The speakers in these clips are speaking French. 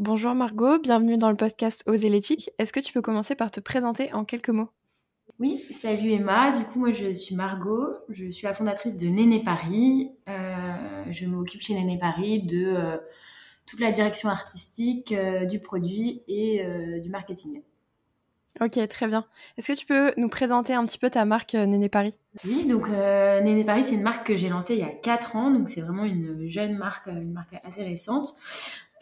Bonjour Margot, bienvenue dans le podcast Oser l'éthique. Est-ce que tu peux commencer par te présenter en quelques mots? Oui, salut Emma. Du coup, moi je suis Margot, je suis la fondatrice de Néné Paris. Euh, je m'occupe chez Néné Paris de euh, toute la direction artistique, euh, du produit et du marketing. Ok, très bien. Est-ce que tu peux nous présenter un petit peu ta marque Néné Paris? Oui, donc Néné Paris, c'est une marque que j'ai lancée il y a 4 ans, donc c'est vraiment une jeune marque, une marque assez récente.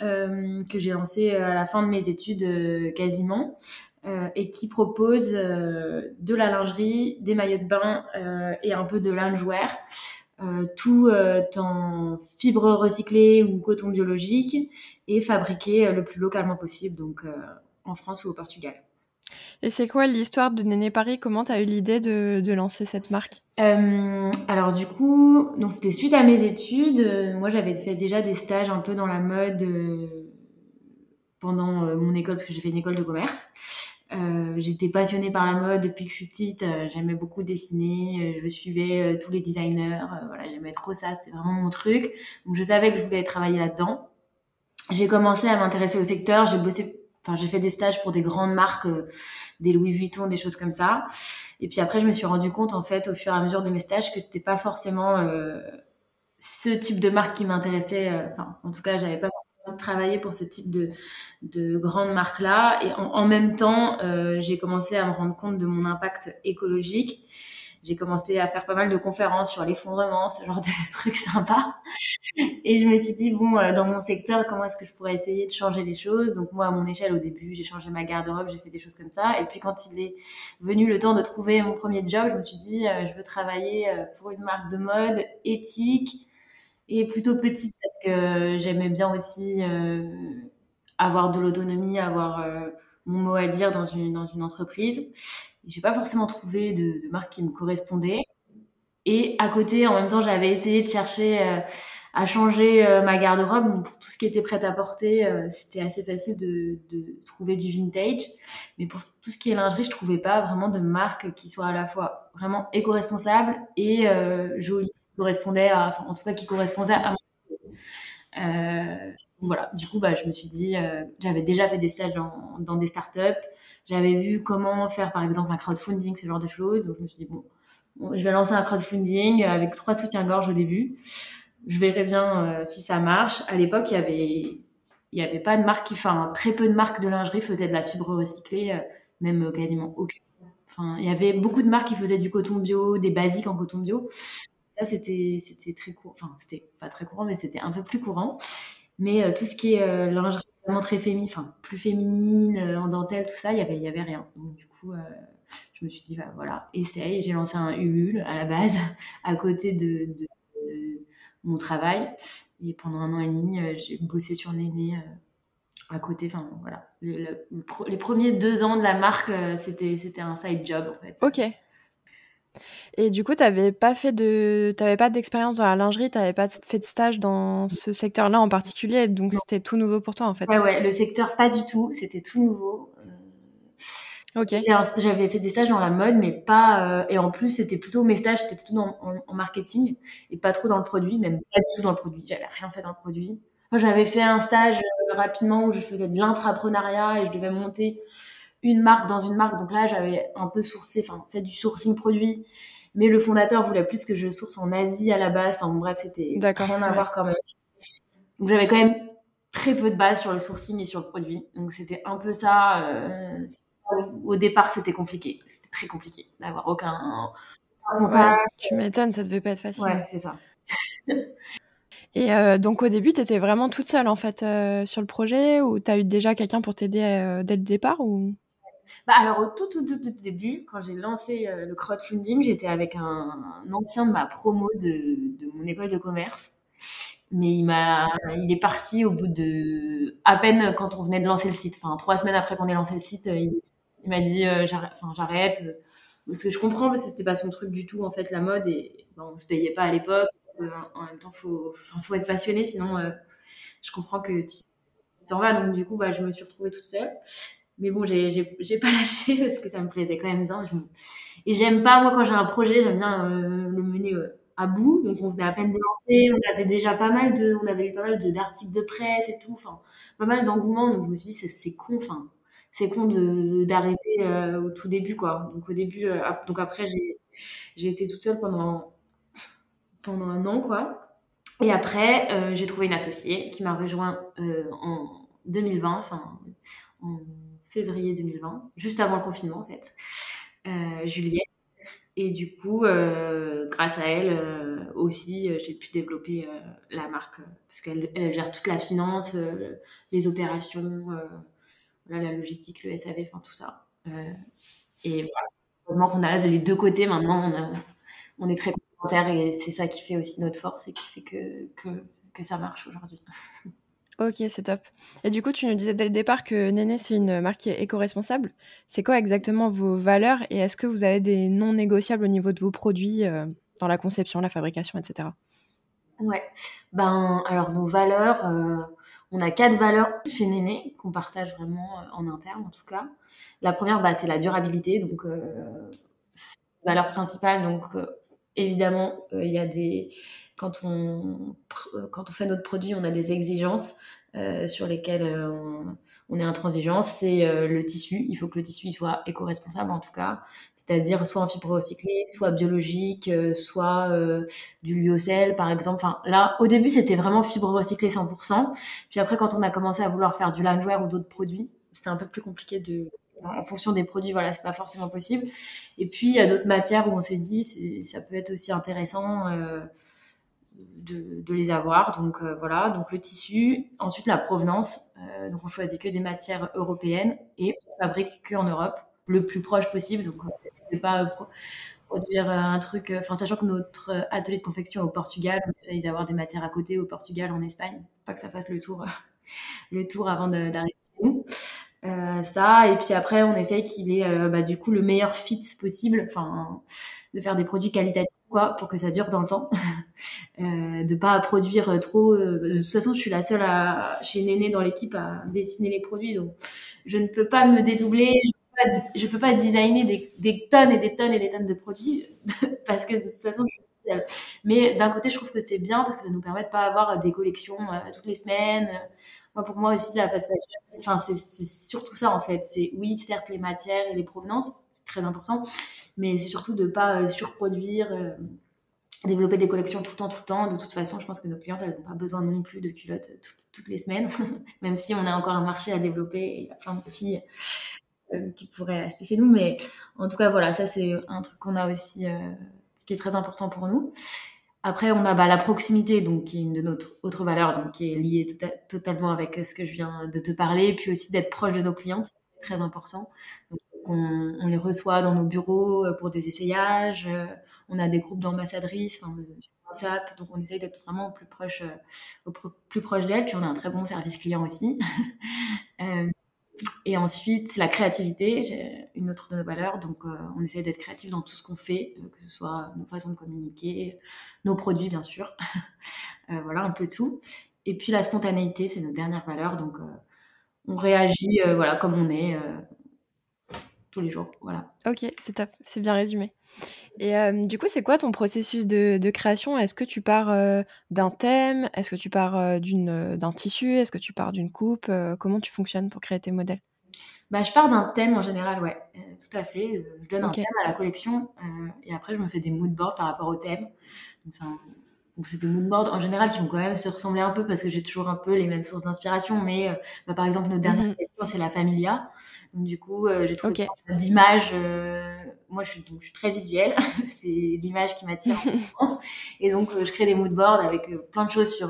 Euh, que j'ai lancé à la fin de mes études euh, quasiment. Euh, et qui propose de la lingerie, des maillots de bain et un peu de lingewear. Euh, tout en fibres recyclées ou coton biologique et fabriqué le plus localement possible, donc en France ou au Portugal. Et c'est quoi l'histoire de Néné Paris? Comment tu as eu l'idée de, de, lancer cette marque? Euh, Alors du coup, c'était suite à mes études. moi, j'avais fait déjà des stages un peu dans la mode euh, pendant euh, mon école, parce que j'ai fait une école de commerce. Euh, j'étais passionnée par la mode depuis que je suis petite. j'aimais beaucoup dessiner. je suivais tous les designers. voilà, j'aimais trop ça. C'était vraiment mon truc. Donc je savais que je voulais travailler là-dedans. J'ai commencé à m'intéresser au secteur. J'ai bossé Enfin, j'ai fait des stages pour des grandes marques, euh, des Louis Vuitton, des choses comme ça. Et puis après, je me suis rendu compte, en fait, au fur et à mesure de mes stages, que c'était pas forcément euh, ce type de marque qui m'intéressait. Euh, enfin, en tout cas, j'avais pas forcément travaillé pour ce type de, de grande marque-là. Et en, même temps, j'ai commencé à me rendre compte de mon impact écologique j'ai commencé à faire pas mal de conférences sur l'effondrement, ce genre de trucs sympas. Et je me suis dit, bon, euh, dans mon secteur, comment est-ce que je pourrais essayer de changer les choses? Donc moi, à mon échelle, au début, j'ai changé ma garde-robe, j'ai fait des choses comme ça. Et puis quand il est venu le temps de trouver mon premier job, je me suis dit, euh, je veux travailler euh, pour une marque de mode éthique et plutôt petite parce que j'aimais bien aussi avoir de l'autonomie, avoir mon mot à dire dans une, dans une entreprise j'ai pas forcément trouvé de, de, marque qui me correspondait. Et à côté, en même temps, j'avais essayé de chercher euh, à changer euh, ma garde-robe. Pour tout ce qui était prêt à porter, euh, c'était assez facile de, trouver du vintage. Mais pour tout ce qui est lingerie, je trouvais pas vraiment de marque qui soit à la fois vraiment éco-responsable et jolie, enfin, en tout cas, qui correspondait à mon voilà, du coup, bah, je me suis dit, j'avais déjà fait des stages dans, des startups, j'avais vu comment faire, par exemple, un crowdfunding, ce genre de choses. Donc, je me suis dit, bon, je vais lancer un crowdfunding avec trois soutiens-gorge au début. Je verrai bien euh, si ça marche. À l'époque, il y avait, il y avait pas de marque enfin, très peu de marques de lingerie faisaient de la fibre recyclée, euh, même euh, quasiment aucune. Enfin, il y avait beaucoup de marques qui faisaient du coton bio, des basiques en coton bio. Ça, c'était, très court. Enfin, c'était pas très courant, mais c'était un peu plus courant. Mais tout ce qui est lingerie très féminine, enfin plus féminine, euh, en dentelle, tout ça, il y avait, y avait rien. Donc du coup, euh, je me suis dit, bah voilà, essaye. J'ai lancé un Ulule à la base, à côté de, mon travail. Et pendant un an et demi, euh, j'ai bossé sur Néné à côté. Enfin voilà, les premiers deux ans de la marque, c'était c'était un side job en fait. Ok. Et du coup, tu n'avais pas fait de, t'avais pas d'expérience dans la lingerie, tu n'avais pas fait de stage dans ce secteur-là en particulier, donc c'était tout nouveau pour toi en fait. Ouais, ouais, le secteur pas du tout, c'était tout nouveau. Euh, ok. J'avais fait des stages dans la mode, mais pas. Euh, et en plus, c'était plutôt mes stages, c'était plutôt dans, en, marketing et pas trop dans le produit, même pas du tout dans le produit. J'avais rien fait dans le produit. Moi, j'avais fait un stage euh, rapidement où je faisais de l'intrapreneuriat et je devais monter une marque dans une marque. Donc là, j'avais un peu sourcé, enfin, fait du sourcing produit. Mais le fondateur voulait plus que je source en Asie à la base. Enfin, bon, bref, c'était rien à voir quand même. Donc j'avais quand même très peu de base sur le sourcing et sur le produit. Donc c'était un peu ça. Euh, au départ, c'était compliqué. C'était très compliqué d'avoir aucun contact. tu m'étonnes, ça devait pas être facile. Ouais, c'est ça. Et euh, donc au début, tu étais vraiment toute seule en fait euh, sur le projet ou tu as eu déjà quelqu'un pour t'aider dès le départ ou? Bah, alors, au tout, tout, tout, début, quand j'ai lancé euh, le crowdfunding, j'étais avec un, ancien de ma promo de, de, mon école de commerce Mais il il est parti au bout de à peine quand on venait de lancer le site. Enfin, trois semaines après qu'on ait lancé le site, il, m'a dit j'arrête, enfin j'arrête. Parce que je comprends parce que c'était pas son truc du tout en fait la mode et bon, on se payait pas à l'époque. en même temps, faut, faut être passionné, sinon je comprends que tu t'en vas. Donc du coup, bah, je me suis retrouvée toute seule. Mais bon, j'ai, pas lâché parce que ça me plaisait quand même bien. Et j'aime pas, moi, quand j'ai un projet, j'aime bien euh, le mener euh, à bout. Donc, on venait à peine de lancer. On avait déjà pas mal de, on avait eu pas mal d'articles de presse et tout. Enfin, pas mal d'engouement. Donc, je me suis dit, c'est, con. Enfin, c'est con d'arrêter euh, au tout début, quoi. Donc, au début, donc après, j'ai, été toute seule pendant, pendant un an, quoi. Et après, j'ai trouvé une associée qui m'a rejoint en 2020, enfin, en février 2020, juste avant le confinement en fait, euh, Juliette. Et du coup, euh, grâce à elle euh, aussi, j'ai pu développer la marque parce qu'elle gère toute la finance, les opérations, la logistique, le SAV, enfin tout ça. et voilà, heureusement qu'on a les deux côtés maintenant, on, on est très complémentaires et c'est ça qui fait aussi notre force et qui fait que, que, que ça marche aujourd'hui. Ok, c'est top. Et du coup, tu nous disais dès le départ que Néné, c'est une marque éco-responsable. C'est quoi exactement vos valeurs et est-ce que vous avez des non négociables au niveau de vos produits euh, dans la conception, la fabrication, etc. Ouais, ben alors nos valeurs, euh, on a quatre valeurs chez Néné qu'on partage vraiment euh, en interne en tout cas. La première, bah, c'est la durabilité, donc valeur principale. Donc évidemment, il y a des quand on, quand on fait notre produit, on a des exigences euh, sur lesquelles euh, on, est intransigeant. C'est euh, le tissu. Il faut que le tissu soit éco-responsable en tout cas, c'est-à-dire soit en fibre recyclée, soit biologique, soit du lyocell par exemple. Enfin, là, au début, c'était vraiment fibre recyclée 100%. Puis après, quand on a commencé à vouloir faire du loungewear ou d'autres produits, c'était un peu plus compliqué de, en fonction des produits, voilà, c'est pas forcément possible. Et puis il y a d'autres matières où on s'est dit, ça peut être aussi intéressant de, les avoir. Donc euh, voilà, donc le tissu, ensuite la provenance. Euh, donc on choisit que des matières européennes et on fabrique que en Europe, le plus proche possible. Donc on ne pas produire un truc, enfin sachant que notre atelier de confection est au Portugal, on essaye d'avoir des matières à côté au Portugal, en Espagne, pas que ça fasse le tour, le tour avant d'arriver chez nous. Euh, ça et puis après on essaye qu'il ait bah, du coup le meilleur fit possible enfin de faire des produits qualitatifs quoi pour que ça dure dans le temps euh, de pas produire trop euh, de toute façon je suis la seule chez Néné dans l'équipe à dessiner les produits donc je ne peux pas me dédoubler je peux pas, designer des, tonnes et des tonnes et des tonnes de produits parce que de toute façon je suis mais d'un côté je trouve que c'est bien parce que ça nous permet de pas avoir des collections euh, toutes les semaines. Moi pour moi aussi la fast fashion c'est surtout ça en fait. C'est oui certes les matières et les provenances c'est très important mais c'est surtout de ne pas euh, surproduire, développer des collections tout le temps, tout le temps. De toute façon, je pense que nos clientes, elles n'ont pas besoin non plus de culottes toutes les semaines, même si on a encore un marché à développer et il y a plein de filles euh, qui pourraient acheter chez nous. Mais en tout cas, voilà, ça c'est un truc qu'on a aussi, ce qui est très important pour nous. Après, on a bah, la proximité, donc qui est une de nos autres valeurs, donc qui est liée tota-, totalement avec ce que je viens de te parler, puis aussi d'être proche de nos clientes, c'est très important. Donc, on, les reçoit dans nos bureaux euh, pour des essayages. Euh, on a des groupes d'ambassadrices sur WhatsApp, donc on essaye d'être vraiment au plus proche, euh, plus proche d'elles. Puis on a un très bon service client aussi. et ensuite, la créativité, une autre de nos valeurs. Donc, on essaye d'être créatif dans tout ce qu'on fait, que ce soit nos façons de communiquer, nos produits, bien sûr. voilà, un peu tout. Et puis, la spontanéité, c'est nos dernières valeurs. Donc, on réagit voilà, comme on est tous les jours. Voilà. Ok, c'est top, c'est bien résumé. Et euh, du coup, c'est quoi ton processus de, création? Est-ce que tu pars euh, d'un thème? Est-ce que tu pars euh, d'une, d'un tissu? Est-ce que tu pars d'une coupe? Comment tu fonctionnes pour créer tes modèles? Bah, Je pars d'un thème en général, ouais, tout à fait. Je donne un thème à la collection et après, je me fais des mood boards par rapport au thème. Donc, c'est un, donc c'est des moodboards en général qui vont quand même se ressembler un peu parce que j'ai toujours un peu les mêmes sources d'inspiration. Mais bah, par exemple, notre dernière collection, c'est la Familia. Donc, du coup, euh, j'ai trouvé d'images. Euh, moi, je suis, donc, je suis très visuelle. c'est l'image qui m'attire en France. Et donc, euh, je crée des moodboards avec plein de choses sur.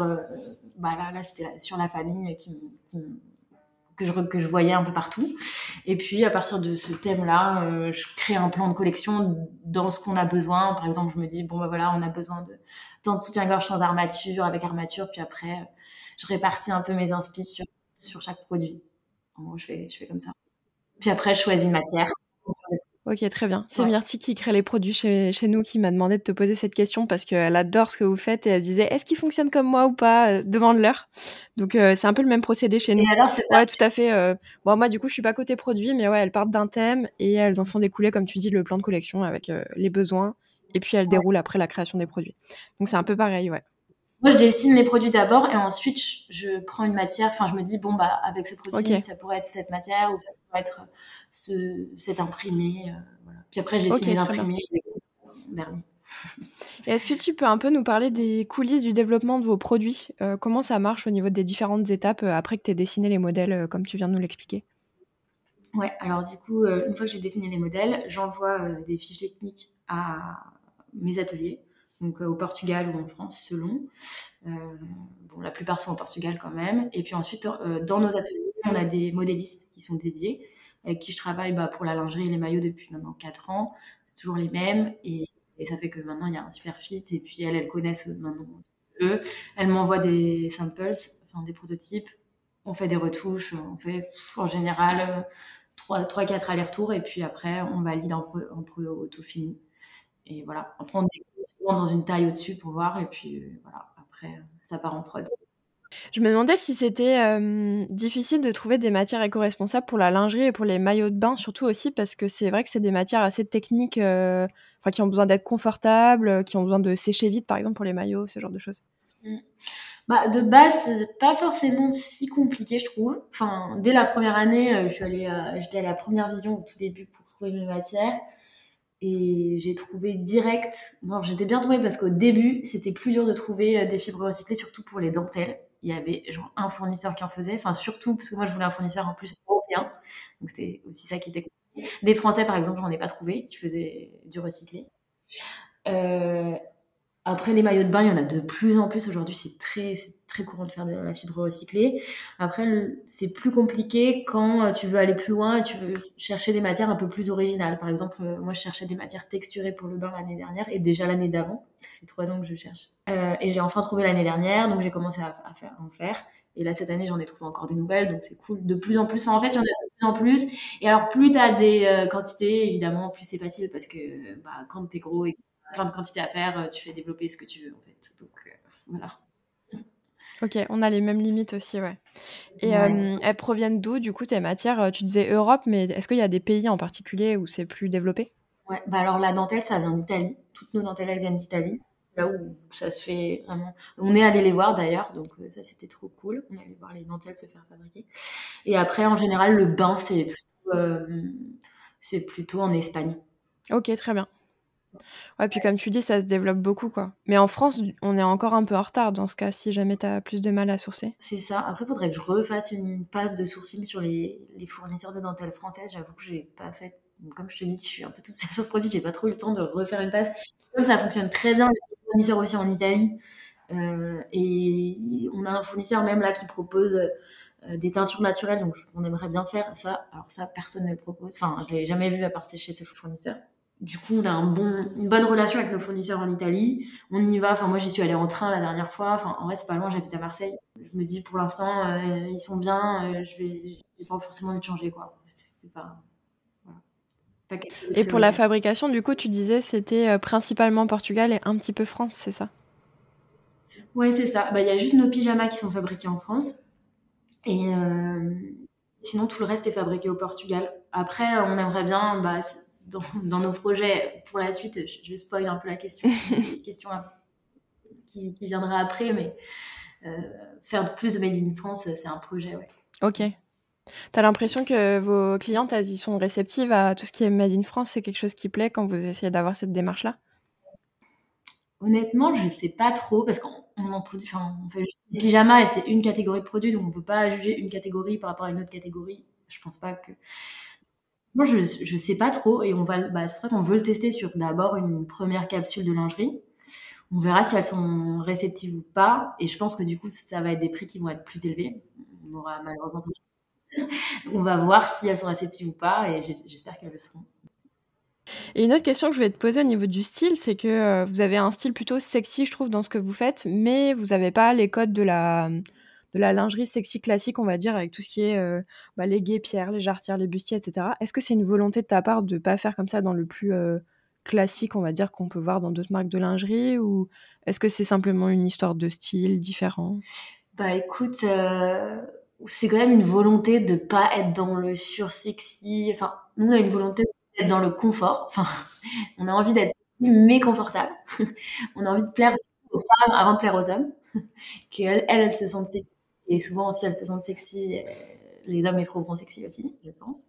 bah là, là c'était sur la famille qui, qui que je, que je voyais un peu partout. Et puis, à partir de ce thème-là, euh, je crée un plan de collection dans ce qu'on a besoin. Par exemple, je me dis, bon, bah voilà, on a besoin de tant de soutien-gorge sans armature, avec armature. Puis après, je répartis un peu mes inspi sur, sur chaque produit. En gros, je fais, je fais comme ça. Puis après, je choisis une matière. Ok, très bien. C'est Myrti qui crée les produits chez, chez nous qui m'a demandé de te poser cette question parce qu'elle adore ce que vous faites et elle disait est-ce qu'il fonctionne comme moi ou pas? Euh, Demande-leur. Donc euh, c'est un peu le même procédé chez nous. ouais, tout à fait. Euh, bon, moi du coup je suis pas côté produit, mais ouais, elles partent d'un thème et elles en font découler, comme tu dis, le plan de collection avec les besoins et puis elles déroulent après la création des produits. Donc c'est un peu pareil, ouais. Moi, je dessine les produits d'abord et ensuite je, prends une matière. Enfin, je me dis bon bah avec ce produit, ça pourrait être cette matière ou ça pourrait être ce, cet imprimé. Euh, voilà. Puis après, je dessine les imprimés dernier. Est-ce que tu peux un peu nous parler des coulisses du développement de vos produits? Euh, Comment ça marche au niveau des différentes étapes euh, après que tu aies dessiné les modèles, comme tu viens de nous l'expliquer? Ouais, alors du coup, une fois que j'ai dessiné les modèles, j'envoie des fiches techniques à mes ateliers donc euh, au Portugal ou en France, selon. Euh, bon, la plupart sont au Portugal quand même. Et puis ensuite, euh, dans nos ateliers, on a des modélistes qui sont dédiés, avec qui je travaille bah, pour la lingerie et les maillots depuis maintenant 4 ans. C'est toujours les mêmes. Et, ça fait que maintenant, il y a un super fit. Et puis, elles, elles connaissent maintenant eux. Elles m'envoient des samples, enfin des prototypes. On fait des retouches. On fait en général 3-4 allers-retours. Et puis après, on valide en, en auto fini. Et voilà, on prend des souvent dans une taille au-dessus pour voir. Et puis euh, voilà, après, ça part en prod. Je me demandais si c'était euh, difficile de trouver des matières éco-responsables pour la lingerie et pour les maillots de bain, surtout aussi parce que c'est vrai que c'est des matières assez techniques, euh, enfin qui ont besoin d'être confortables, qui ont besoin de sécher vite, par exemple pour les maillots, ce genre de choses. Mm. Bah, de base, c'est pas forcément si compliqué, je trouve. Enfin, dès la première année, je suis allée, j'étais à la première vision au tout début pour trouver mes matières. Et j'ai trouvé direct. Bon, j'étais bien tombée parce qu'au début, c'était plus dur de trouver euh, des fibres recyclées, surtout pour les dentelles. Il y avait genre un fournisseur qui en faisait. Enfin, surtout parce que moi, je voulais un fournisseur en plus européen. Donc, c'était aussi ça qui était Des Français, par exemple, j'en ai pas trouvé qui faisaient du recyclé. Euh, après, les maillots de bain, il y en a de plus en plus aujourd'hui. C'est très, très courant de faire de la fibre recyclée. Après, c'est plus compliqué quand euh, tu veux aller plus loin et tu veux chercher des matières un peu plus originales. Par exemple, euh, moi, je cherchais des matières texturées pour le bain l'année dernière et déjà l'année d'avant. Ça fait trois ans que je cherche. Euh, et j'ai enfin trouvé l'année dernière, donc j'ai commencé à, en faire. Et là, cette année, j'en ai trouvé encore des nouvelles, donc c'est cool. De plus en plus, en fait, il y en a de plus en plus. Et alors, plus tu as des quantités, évidemment, plus c'est facile parce que bah, quand tu es gros et plein de quantités à faire, euh, tu fais développer ce que tu veux en fait. Donc euh, voilà. Ok, on a les mêmes limites aussi, ouais. Et euh, elles proviennent d'où, du coup, tes matières? Tu disais Europe, mais est-ce qu'il y a des pays en particulier où c'est plus développé? Ouais, bah alors la dentelle, ça vient d'Italie. Toutes nos dentelles, elles viennent d'Italie. Là où ça se fait vraiment. On est allé les voir d'ailleurs, donc ça c'était trop cool. On est allé voir les dentelles se faire fabriquer. Et après, en général, le bain, c'est plutôt, c'est plutôt en Espagne. Ok, très bien. Ouais, puis comme tu dis, ça se développe beaucoup, quoi. Mais en France, on est encore un peu en retard dans ce cas, si jamais tu as plus de mal à sourcer. C'est ça. Après, il faudrait que je refasse une passe de sourcing sur les, les fournisseurs de dentelle françaises. J'avoue que je n'ai pas fait. Comme je te dis, je suis un peu toute seule sur le produit, j'ai pas trop eu le temps de refaire une passe. Comme ça fonctionne très bien, les fournisseurs aussi en Italie. Euh, et on a un fournisseur même là qui propose euh, des teintures naturelles, donc ce qu'on aimerait bien faire, ça, alors ça, personne ne le propose. Enfin, je l'ai jamais vu à part chez ce fournisseur du coup, on a un bon, une bonne relation avec nos fournisseurs en Italie. On y va. Enfin, moi, j'y suis allée en train la dernière fois. Enfin, en vrai, c'est pas loin. J'habite à Marseille. Je me dis, pour l'instant, euh, ils sont bien. Euh, je vais, j'ai pas forcément envie de changer, quoi. C'est pas. Voilà. et pour la fabrication, du coup, tu disais, c'était euh, principalement Portugal et un petit peu France, c'est ça? Ouais, c'est ça. Bah, il y a juste nos pyjamas qui sont fabriqués en France. Et sinon, tout le reste est fabriqué au Portugal. Après, on aimerait bien, bah, dans, nos projets pour la suite, je, spoil un peu la question, question qui, qui, viendra après, mais euh, faire plus de Made in France, c'est un projet, ouais. Ok. Tu as l'impression que vos clientes, elles y sont réceptives à tout ce qui est Made in France? C'est quelque chose qui plaît quand vous essayez d'avoir cette démarche-là? Honnêtement, je sais pas trop parce qu'on en produit, enfin, on fait juste des pyjamas et c'est une catégorie de produits, donc on peut pas juger une catégorie par rapport à une autre catégorie. Je pense pas que moi, je, je sais pas trop et on va, bah, c'est pour ça qu'on veut le tester sur d'abord une première capsule de lingerie. On verra si elles sont réceptives ou pas. Et je pense que du coup, ça va être des prix qui vont être plus élevés. On aura malheureusement on va voir si elles sont réceptives ou pas, et j'espère qu'elles le seront. Et une autre question que je voulais te poser au niveau du style, c'est que euh, vous avez un style plutôt sexy, je trouve, dans ce que vous faites, mais vous n'avez pas les codes de la, de la lingerie sexy classique, on va dire, avec tout ce qui est euh, bah, les guépières, les jarretières, les bustiers, etc. Est-ce que c'est une volonté de ta part de ne pas faire comme ça dans le plus euh, classique, on va dire, qu'on peut voir dans d'autres marques de lingerie, ou est-ce que c'est simplement une histoire de style différent? Bah écoute, c'est quand même une volonté de pas être dans le sursexy. Enfin, nous, on a une volonté d'être dans le confort. Enfin, on a envie d'être sexy mais confortable. on a envie de plaire aux femmes avant de plaire aux hommes. Qu'elles, elles, se sentent sexy. Et souvent, si elles se sentent sexy, les hommes les trouveront sexy aussi, je pense.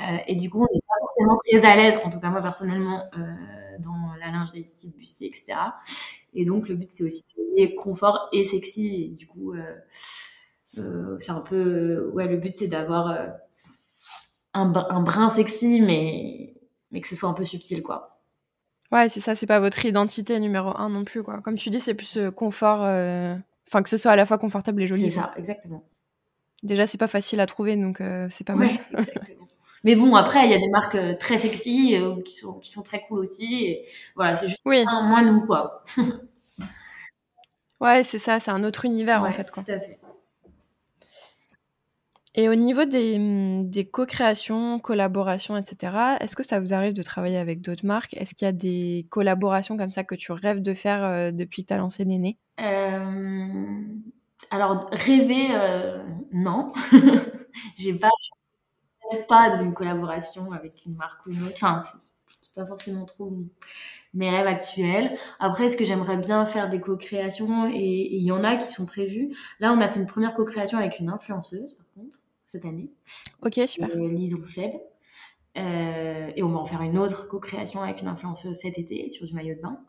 Euh, et du coup, on n'est pas forcément très à l'aise, en tout cas moi personnellement, euh, dans la lingerie style bustier, etc. Et donc, le but, c'est aussi de confort et sexy. Et du coup, euh, c'est un peu, ouais, le but c'est d'avoir un, un, brin sexy, mais, mais que ce soit un peu subtil, quoi. Ouais, c'est ça, c'est pas votre identité numéro un non plus, quoi. Comme tu dis, c'est plus confort, enfin que ce soit à la fois confortable et joli. C'est ça, exactement. Déjà, c'est pas facile à trouver, donc c'est pas mal. exactement. Mais bon, après, il y a des marques très sexy qui, sont, qui sont très cool aussi. Et voilà, c'est juste oui. moins nous, quoi. ouais, c'est ça, c'est un autre univers, en fait. Quoi. Tout à fait. Et au niveau des, des co-créations, collaborations, etc., est-ce que ça vous arrive de travailler avec d'autres marques? Est-ce qu'il y a des collaborations comme ça que tu rêves de faire euh, depuis que tu as lancé Néné? Euh... Alors, rêver, euh, non. J'ai pas, pas d'une collaboration avec une marque ou une autre. Enfin, c'est pas forcément trop mes rêves actuels. Après, est-ce que j'aimerais bien faire des co-créations? Et il y en a qui sont prévues. Là, on a fait une première co-création avec une influenceuse, cette année. Ok, super. Euh, Lison Seb. Euh, et on va en faire une autre co-création avec une influenceuse cet été sur du maillot de bain.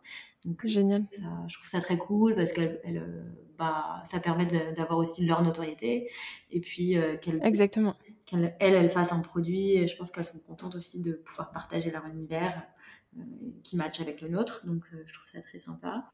Donc, Génial. Ça, je trouve ça très cool parce que elle, euh, bah, ça permet d'avoir aussi leur notoriété. Et puis, euh, qu'elle, Exactement. Qu'elle, elle, elle fasse un produit. Et je pense qu'elles sont contentes aussi de pouvoir partager leur univers euh, qui match avec le nôtre. Donc, je trouve ça très sympa.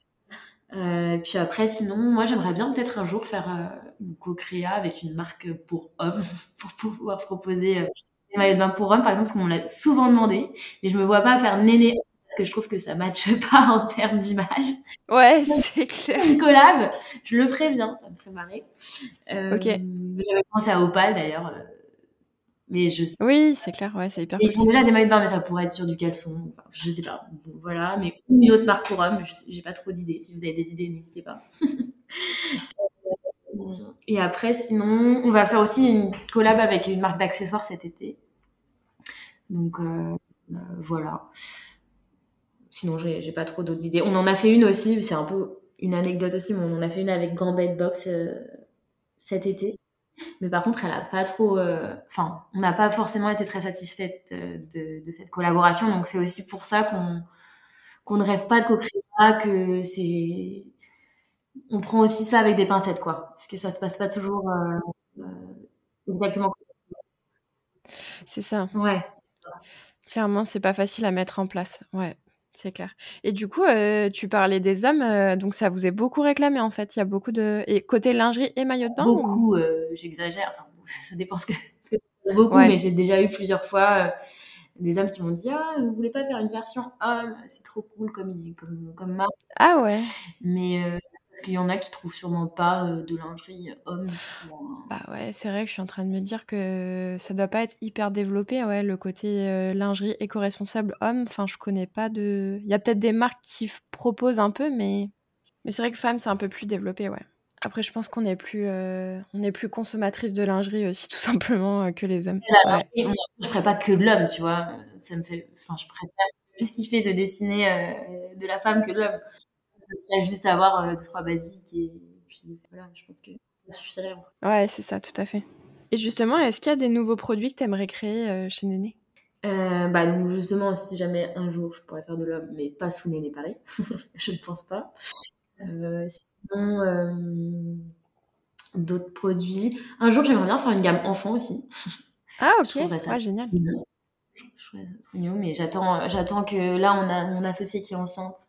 Euh, puis après, sinon, moi, j'aimerais bien peut-être un jour faire euh, une co-créa avec une marque pour hommes, pour pouvoir proposer euh, des maillots de bain pour hommes, par exemple, parce qu'on me l'a souvent demandé, mais je me vois pas faire néné parce que je trouve que ça matche pas en termes d'image. Ouais, c'est clair. Une collab, je le ferais bien, ça me ferait marrer. ok. J'avais pensé à Opal d'ailleurs, mais je sais. Oui, c'est clair, ouais, c'est hyper Ils font déjà des maillots de bain, mais ça pourrait être sur du caleçon. Enfin, je sais pas. voilà, mais une autre marque pour hommes, j'ai pas trop d'idées. Si vous avez des idées, n'hésitez pas. Et après, sinon, on va faire aussi une collab avec une marque d'accessoires cet été. Donc euh, euh, voilà. Sinon, j'ai pas trop d'autres idées. On en a fait une aussi, c'est un peu une anecdote aussi, mais on en a fait une avec Gambit Box euh, cet été. Mais par contre, elle a pas trop. Euh, enfin, on n'a pas forcément été très satisfaite euh, de, de cette collaboration. Donc, c'est aussi pour ça qu'on qu'on ne rêve pas de co-créa, que c'est. On prend aussi ça avec des pincettes, quoi. Parce que ça se passe pas toujours euh, exactement. C'est ça. Ouais. Clairement, c'est pas facile à mettre en place. Ouais. C'est clair. Et du coup, euh, tu parlais des hommes, euh, donc ça vous est beaucoup réclamé en fait. Il y a beaucoup de. Et côté lingerie et maillot de bain Beaucoup, euh, j'exagère. Enfin, ça dépend ce que, ce que beaucoup, mais j'ai déjà eu plusieurs fois des hommes qui m'ont dit Ah, vous voulez pas faire une version homme? C'est trop cool comme, comme, comme marque. Ah ouais. Mais parce qu'il y en a qui trouvent sûrement pas euh, de lingerie homme. Bah ouais, c'est vrai que je suis en train de me dire que ça doit pas être hyper développé, ouais, le côté euh, lingerie éco-responsable homme. Enfin, je connais pas de. Il y a peut-être des marques qui proposent un peu, mais mais c'est vrai que femme, c'est un peu plus développé, ouais. Après, je pense qu'on est plus, euh, on est plus consommatrice de lingerie aussi, tout simplement, que les hommes. Ouais. je ferais pas que de l'homme, tu vois. Ça me fait, enfin, je préfère plus kiffer de dessiner de la femme que de l'homme ce serait juste avoir euh, deux, trois basiques et puis voilà, je pense que ça suffirait. Ouais, c'est ça, tout à fait. Et justement, est-ce qu'il y a des nouveaux produits que tu aimerais créer euh, chez Néné? Euh, bah donc justement si jamais un jour je pourrais faire de l'homme mais pas sous Néné pareil je ne pense pas. Euh, sinon euh, d'autres produits. Un jour j'aimerais bien faire une gamme enfant aussi. Ah ok. ça génial. je, je, trop mignon mais j'attends j'attends que là on a mon associé qui est enceinte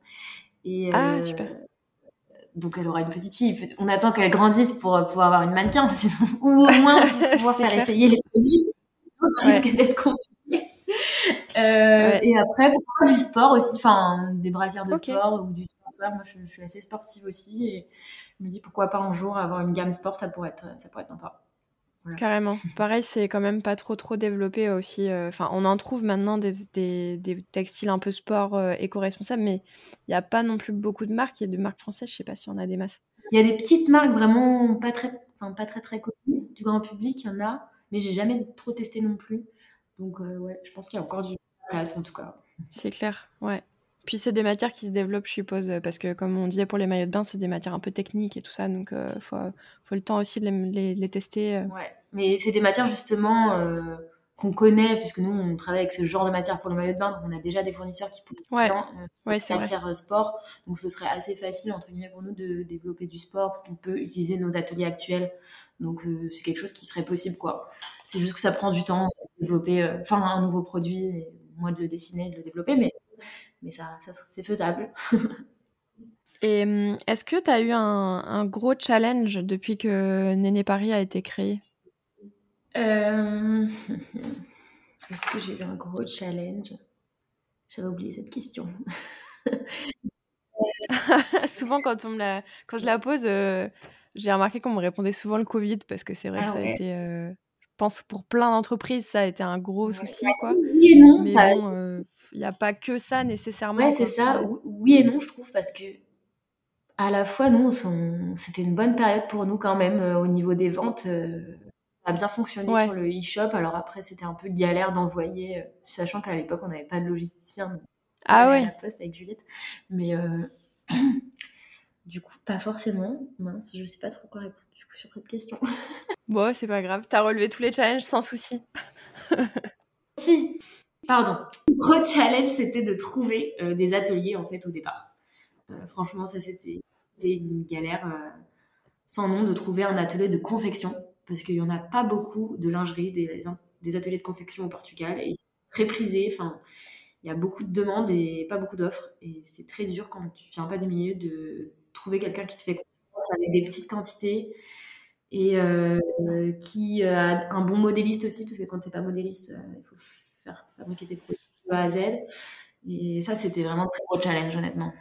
et, ah, super. donc elle aura une petite fille. On attend qu'elle grandisse pour pouvoir avoir une mannequin, ou au moins pouvoir faire essayer les produits. Ça risque d'être compliqué. Euh, et après, pourquoi du sport aussi, enfin des brassières de sport ou du sport. Moi, je, suis assez sportive aussi et je me dis pourquoi pas un jour avoir une gamme sport, ça pourrait être, ça pourrait être sympa. Carrément. Pareil, c'est quand même pas trop trop développé aussi. Euh, enfin, on en trouve maintenant des, des, des textiles un peu sport euh, éco-responsables, mais il n'y a pas non plus beaucoup de marques. Il y a des marques françaises, je sais pas si on a des masses. Il y a des petites marques vraiment pas très, enfin, pas très très connues du grand public, il y en a, mais j'ai jamais trop testé non plus. Donc euh, ouais, je pense qu'il y a encore du place en tout cas. C'est clair, ouais. Puis c'est des matières qui se développent, je suppose, parce que comme on disait pour les maillots de bain, c'est des matières un peu techniques et tout ça, donc il euh, faut, faut, le temps aussi de les, les, tester. Euh. Ouais, mais c'est des matières justement euh, qu'on connaît, puisque nous on travaille avec ce genre de matières pour les maillots de bain, donc on a déjà des fournisseurs qui poussent ouais. ouais, c'est matières sport, donc ce serait assez facile entre guillemets pour nous de développer du sport, parce qu'on peut utiliser nos ateliers actuels, donc c'est quelque chose qui serait possible quoi. C'est juste que ça prend du temps de développer, enfin un nouveau produit, et moi de le dessiner, de le développer, mais mais ça, c'est faisable. Et hum, est-ce que tu as eu un, gros challenge depuis que Néné Paris a été créé? Euh, Est-ce que j'ai eu un gros challenge? J'avais oublié cette question. souvent, quand, on me la... quand je la pose, euh, j'ai remarqué qu'on me répondait souvent le Covid parce que c'est vrai que ah ça a été. Euh, je pense pour plein d'entreprises, ça a été un gros souci. Quoi. Oui et non. Mais bon, il n'y a pas que ça nécessairement. Ouais, c'est ça. Oui et non, je trouve, parce que à la fois, nous, c'était une bonne période pour nous quand même euh, au niveau des ventes. Euh, ça a bien fonctionné sur le e-shop. Alors après, c'était un peu galère d'envoyer, euh, sachant qu'à l'époque, on n'avait pas de logisticien. Ah ouais. la poste avec Juliette. Mais du coup, pas forcément. Mince, je sais pas trop quoi répondre sur cette question. bon, c'est pas grave. T'as relevé tous les challenges sans souci. si, Pardon. Gros challenge, c'était de trouver euh, des ateliers en fait au départ. Euh, franchement, ça c'était une galère euh, sans nom de trouver un atelier de confection parce qu'il n'y en a pas beaucoup de lingerie, des, ateliers de confection au Portugal et très prisés. Enfin, il y a beaucoup de demandes et pas beaucoup d'offres et c'est très dur quand tu viens pas du milieu de trouver quelqu'un qui te fait confiance avec des petites quantités et qui a un bon modéliste aussi parce que quand tu n'es pas modéliste, il faut faire fabriquer tes produits A à Z. Et ça, c'était vraiment un gros challenge, honnêtement.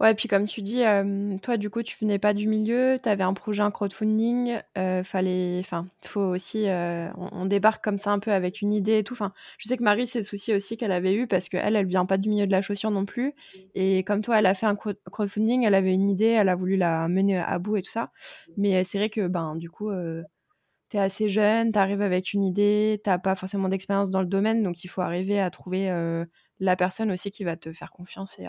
Ouais, et puis comme tu dis, euh, toi, du coup, tu venais pas du milieu, tu avais un projet, un crowdfunding, euh, fallait, enfin, faut aussi, euh, on, débarque comme ça un peu avec une idée et tout. Enfin, je sais que Marie, c'est souci aussi qu'elle avait eu parce qu'elle, elle vient pas du milieu de la chaussure non plus. Et comme toi, elle a fait un crowdfunding, elle avait une idée, elle a voulu la mener à bout et tout ça. Mais c'est vrai que, ben, du coup, tu assez jeune, tu arrives avec une idée, tu pas forcément d'expérience dans le domaine, donc il faut arriver à trouver euh, la personne aussi qui va te faire confiance et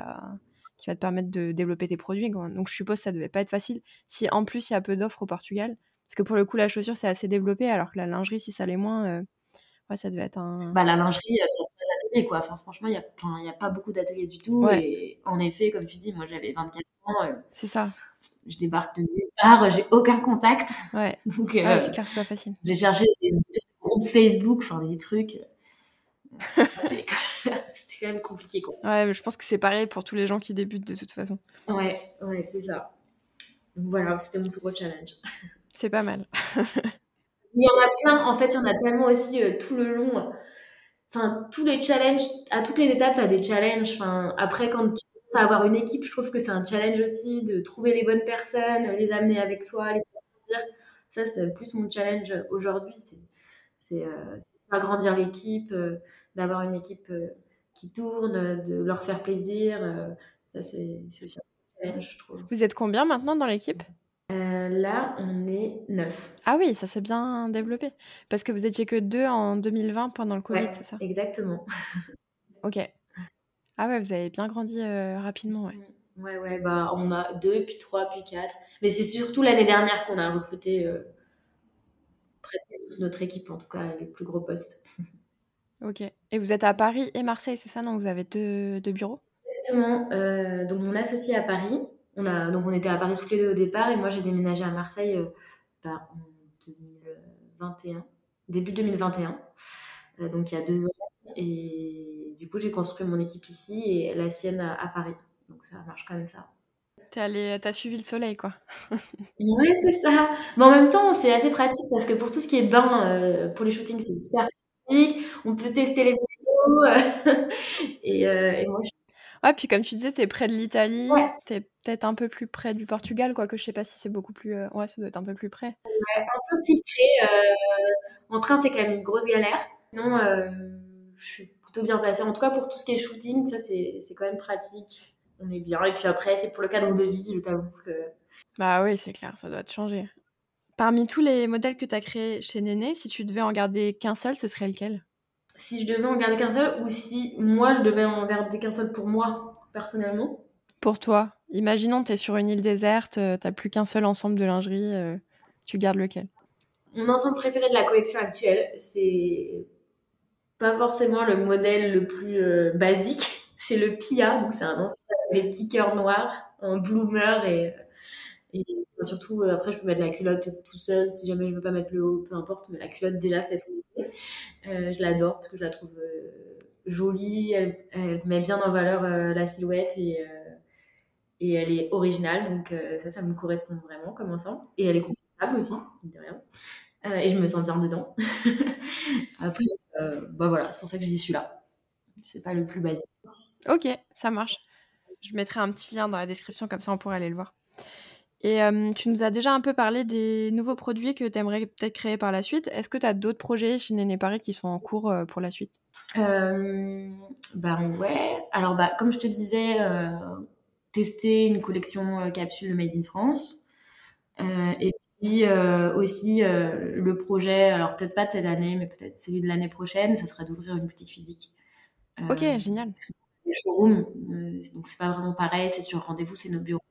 qui va te permettre de développer tes produits. Donc je suppose que ça devait pas être facile. Si en plus il y a peu d'offres au Portugal, parce que pour le coup la chaussure c'est assez développé, alors que la lingerie si ça l'est moins, euh, ça devait être un... Bah, la lingerie, il quoi. Enfin, franchement, il n'y a, a pas beaucoup d'ateliers du tout. Et en effet, comme tu dis, moi j'avais 24 ans. Euh, c'est ça je débarque de nulle part, j'ai aucun contact. Ouais. Donc, euh, c'est clair, c'est pas facile. J'ai cherché des groupes Facebook, enfin des trucs. C'était quand même compliqué, quoi. Ouais, mais je pense que c'est pareil pour tous les gens qui débutent de toute façon. Ouais, ouais, c'est ça. voilà, c'était mon plus gros challenge. C'est pas mal. il y en a plein, en fait, il y en a tellement aussi euh, tout le long. Enfin, tous les challenges, à toutes les étapes, tu as des challenges. Enfin, après, quand tu avoir une équipe, je trouve que c'est un challenge aussi de trouver les bonnes personnes, les amener avec toi, les faire Ça, c'est plus mon challenge aujourd'hui. C'est euh, agrandir l'équipe, euh, d'avoir une équipe euh, qui tourne, de leur faire plaisir. ça, c'est aussi un challenge, je trouve. Vous êtes combien maintenant dans l'équipe? Là, on est neuf. Ah oui, ça s'est bien développé. Parce que vous étiez que deux en 2020 pendant le Covid, c'est ça? Exactement. ok. Ah ouais, vous avez bien grandi euh, rapidement, ouais. Mmh. Ouais, ouais, bah on a deux, puis trois, puis quatre. Mais c'est surtout l'année dernière qu'on a recruté euh, presque toute notre équipe, en tout cas les plus gros postes. Ok. Et vous êtes à Paris et Marseille, c'est ça? Non, vous avez deux, deux bureaux? Exactement. Euh, donc mon associé à Paris. On a, donc on était à Paris tous les deux au départ et moi j'ai déménagé à Marseille bah, en 2021, début 2021. donc il y a deux ans. Et du coup, j'ai construit mon équipe ici et la sienne à, Paris. Donc ça marche comme ça. T'as suivi le soleil, quoi. oui, c'est ça. Mais en même temps, c'est assez pratique parce que pour tout ce qui est bain, euh, pour les shootings, c'est super pratique. On peut tester les vidéos. et, euh, et, moi, je... Ouais, puis comme tu disais, t'es près de l'Italie. T'es peut-être un peu plus près du Portugal, quoi, que je sais pas si c'est beaucoup plus. Euh, ouais, ça doit être un peu plus près. Ouais, un peu plus près. en train, c'est quand même une grosse galère. Sinon, je suis plutôt bien placée. En tout cas, pour tout ce qui est shooting, ça, c'est quand même pratique on est bien. Et puis après, c'est pour le cadre de vie, je t'avoue que. Bah oui, c'est clair, ça doit te changer. Parmi tous les modèles que tu as créés chez Néné, si tu devais en garder qu'un seul, ce serait lequel? Si je devais en garder qu'un seul, ou si moi je devais en garder qu'un seul pour moi, personnellement. Pour toi. Imaginons, tu es sur une île déserte, euh, tu plus qu'un seul ensemble de lingerie, euh, tu gardes lequel? Mon ensemble préféré de la collection actuelle, c'est pas forcément le modèle le plus euh, basique, c'est le Pia, donc c'est un ensemble avec des petits cœurs noirs, un bloomer et, surtout euh, après je peux mettre la culotte tout seul si jamais je veux pas mettre le haut, peu importe, mais la culotte déjà fait son effet. Euh, je l'adore parce que je la trouve euh, jolie, elle, met bien en valeur la silhouette et, et elle est originale, donc ça, ça me correspond vraiment comme ensemble. Et elle est confortable aussi, rien. et je me sens bien dedans. Après, bah voilà, c'est pour ça que je dis celui-là. C'est pas le plus basique. Ok, ça marche. Je mettrai un petit lien dans la description, comme ça on pourrait aller le voir. Et tu nous as déjà un peu parlé des nouveaux produits que tu aimerais peut-être créer par la suite. Est-ce que tu as d'autres projets chez Néné Paris qui sont en cours pour la suite? Euh, Bah ouais. Alors bah, comme je te disais, euh, tester une collection euh, capsule Made in France. et puis aussi le projet, alors peut-être pas de cette année, mais peut-être celui de l'année prochaine, ça serait d'ouvrir une boutique physique. ok, génial showroom. Euh, donc c'est pas vraiment pareil, c'est sur rendez-vous, c'est nos bureaux.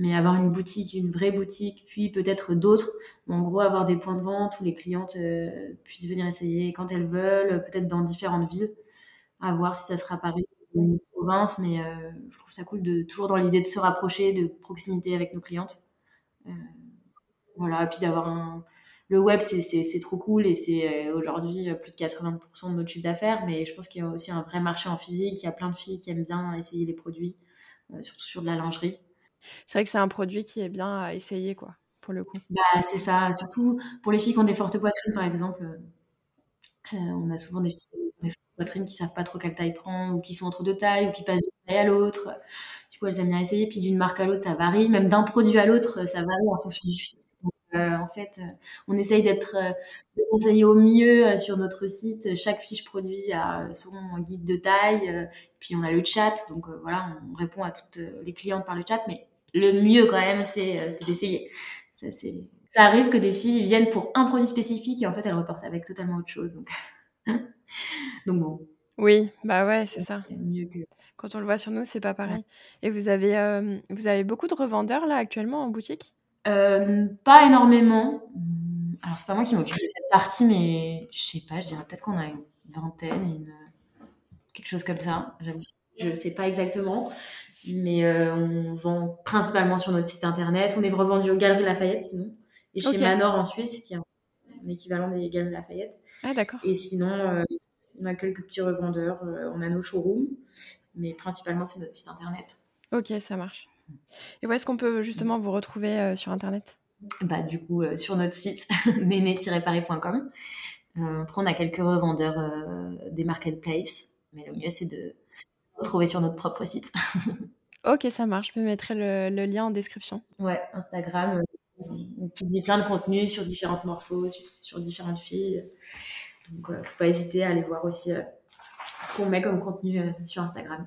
Mais avoir une boutique, une vraie boutique, puis peut-être d'autres. En gros, avoir des points de vente où les clientes euh, puissent venir essayer quand elles veulent, peut-être dans différentes villes, à voir si ça sera Paris ou une province. Mais euh, je trouve ça cool de toujours dans l'idée de se rapprocher, de proximité avec nos clientes. voilà, et puis d'avoir un, le web, c'est trop cool et c'est euh, aujourd'hui euh, plus de 80% de notre chiffre d'affaires. Mais je pense qu'il y a aussi un vrai marché en physique. Il y a plein de filles qui aiment bien essayer les produits, euh, surtout sur de la lingerie. C'est vrai que c'est un produit qui est bien à essayer, quoi, pour le coup. Bah, c'est ça. Surtout pour les filles qui ont des fortes poitrines, par exemple. on a souvent des, des fortes poitrines qui savent pas trop quelle taille prendre, ou qui sont entre deux tailles, ou qui passent d'une taille à l'autre. Du coup, elles aiment bien essayer. Puis d'une marque à l'autre, ça varie. Même d'un produit à l'autre, ça varie en fonction du fit. Euh, en fait, euh, on essaye d'être euh, de conseiller au mieux sur notre site. Chaque fiche produit a son guide de taille, puis on a le chat. Donc voilà, on répond à toutes les clientes par le chat, mais le mieux quand même, c'est d'essayer. Ça, ça arrive que des filles viennent pour un produit spécifique et en fait elles repartent avec totalement autre chose. Donc, donc bon. Oui, bah ouais, c'est ça. Mieux que... Quand on le voit sur nous, c'est pas pareil. Et vous avez, vous avez beaucoup de revendeurs là actuellement en boutique? Euh, pas énormément. Alors, c'est pas moi qui m'occupe de cette partie, mais je sais pas, je dirais peut-être qu'on a une vingtaine, une... quelque chose comme ça. Je sais pas exactement. Mais euh, on vend principalement sur notre site internet. On est revendu aux Galeries Lafayette sinon. Et chez Manor en Suisse, qui est un équivalent des Galeries Lafayette. Ah, d'accord. Et sinon, euh, on a quelques petits revendeurs. on a nos showrooms. Mais principalement, c'est notre site internet. Ok, ça marche. Et où est-ce qu'on peut justement vous retrouver euh, sur Internet? Bah, Du coup, euh, sur notre site, néné-paris.com. Euh, après, on a quelques revendeurs des marketplaces, mais le mieux, c'est de retrouver sur notre propre site. ok, ça marche. Je mettrai le, le, lien en description. Ouais, Instagram. On publie plein de contenus sur différentes morphos, sur, différentes filles. Donc, ne faut pas hésiter à aller voir aussi ce qu'on met comme contenu sur Instagram.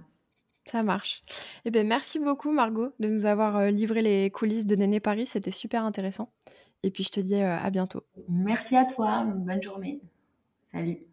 Ça marche. Eh bien, merci beaucoup, Margot, de nous avoir euh, livré les coulisses de Néné Paris. C'était super intéressant. Et puis, je te dis euh, à bientôt. Merci à toi. Bonne journée. Salut.